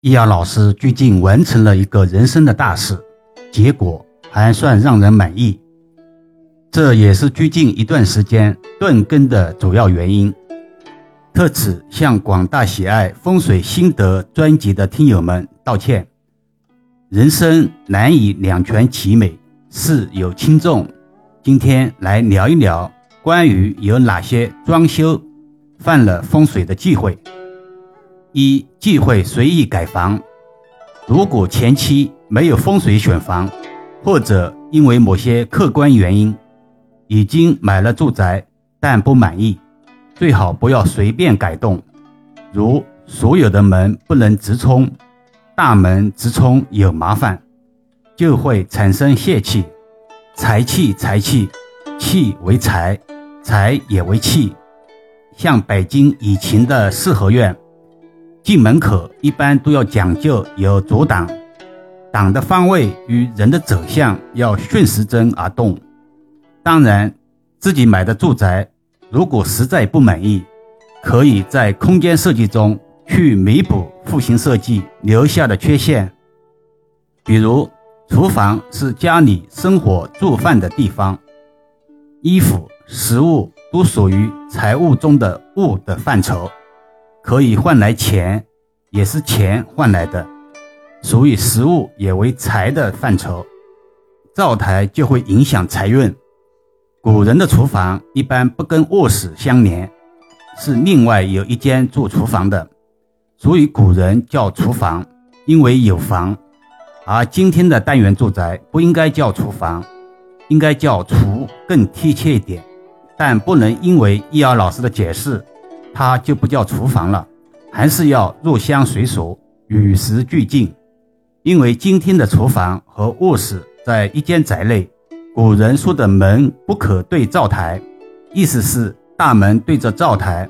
易遥老师最近完成了一个人生的大事，结果还算让人满意。这也是最近一段时间断更的主要原因。特此向广大喜爱风水心得专辑的听友们道歉。人生难以两全其美，事有轻重。今天来聊一聊关于有哪些装修犯了风水的忌讳。一忌讳随意改房。如果前期没有风水选房，或者因为某些客观原因已经买了住宅但不满意，最好不要随便改动。如所有的门不能直冲，大门直冲有麻烦，就会产生泄气。财气财气，气为财，财也为气。像北京以前的四合院。进门口一般都要讲究有阻挡，挡的方位与人的走向要顺时针而动。当然，自己买的住宅如果实在不满意，可以在空间设计中去弥补户型设计留下的缺陷。比如，厨房是家里生活做饭的地方，衣服、食物都属于财务中的物的范畴。可以换来钱，也是钱换来的，所以食物也为财的范畴。灶台就会影响财运。古人的厨房一般不跟卧室相连，是另外有一间做厨房的，所以古人叫厨房，因为有房。而今天的单元住宅不应该叫厨房，应该叫厨更贴切一点。但不能因为易遥老师的解释。它就不叫厨房了，还是要入乡随俗，与时俱进。因为今天的厨房和卧室在一间宅内，古人说的门不可对灶台，意思是大门对着灶台，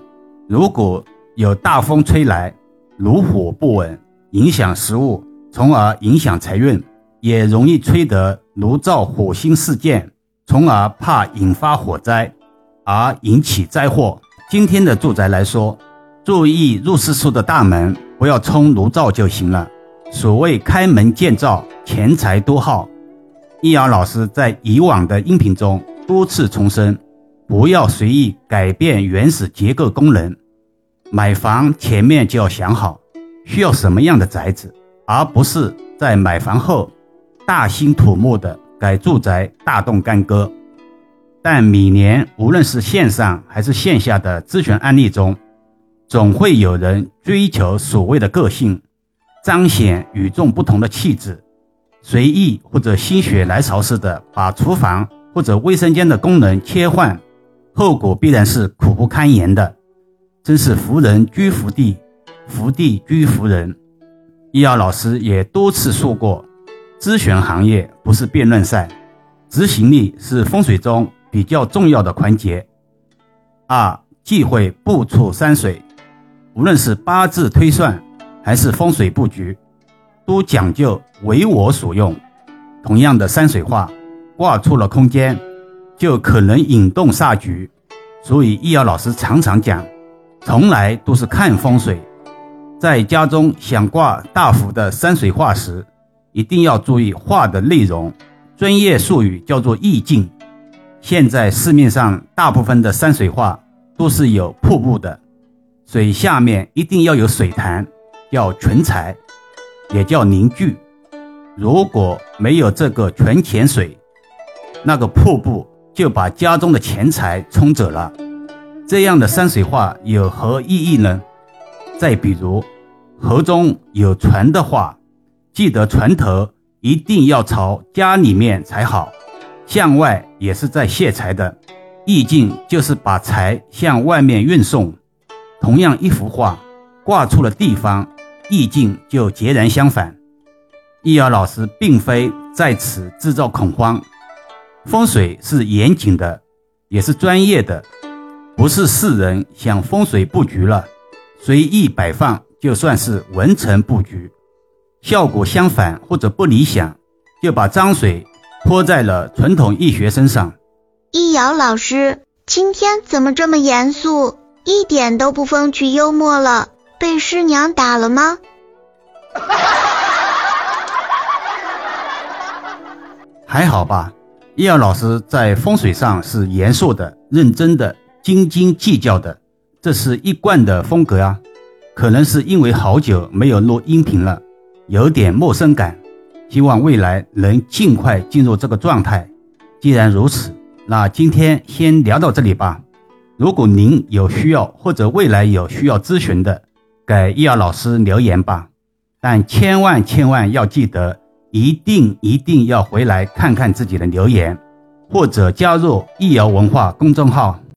如果有大风吹来，炉火不稳，影响食物，从而影响财运，也容易吹得炉灶火星四溅，从而怕引发火灾，而引起灾祸。今天的住宅来说，注意入室处的大门不要冲炉灶就行了。所谓开门见灶，钱财多耗。易遥老师在以往的音频中多次重申，不要随意改变原始结构功能。买房前面就要想好需要什么样的宅子，而不是在买房后大兴土木的改住宅，大动干戈。但每年无论是线上还是线下的咨询案例中，总会有人追求所谓的个性，彰显与众不同的气质，随意或者心血来潮似的把厨房或者卫生间的功能切换，后果必然是苦不堪言的。真是福人居福地，福地居福人。易遥老师也多次说过，咨询行业不是辩论赛，执行力是风水中。比较重要的环节。二、忌讳不处山水，无论是八字推算还是风水布局，都讲究为我所用。同样的山水画挂错了空间，就可能引动煞局。所以易遥老师常常讲，从来都是看风水。在家中想挂大幅的山水画时，一定要注意画的内容，专业术语叫做意境。现在市面上大部分的山水画都是有瀑布的，水下面一定要有水潭，叫存财，也叫凝聚。如果没有这个泉潜水，那个瀑布就把家中的钱财冲走了。这样的山水画有何意义呢？再比如，河中有船的话，记得船头一定要朝家里面才好。向外也是在泄财的，意境就是把财向外面运送。同样一幅画挂错了地方，意境就截然相反。易遥老师并非在此制造恐慌，风水是严谨的，也是专业的，不是世人想风水布局了随意摆放就算是文臣布局，效果相反或者不理想，就把脏水。泼在了传统易学身上。易遥老师今天怎么这么严肃，一点都不风趣幽默了，被师娘打了吗？还好吧，易遥老师在风水上是严肃的、认真的、斤斤计较的，这是一贯的风格啊。可能是因为好久没有录音频了，有点陌生感，希望未来能尽快进入这个状态。既然如此，那今天先聊到这里吧。如果您有需要或者未来有需要咨询的，给易遥老师留言吧。但千万千万要记得。一定一定要回来看看自己的留言，或者加入易遥文化公众号。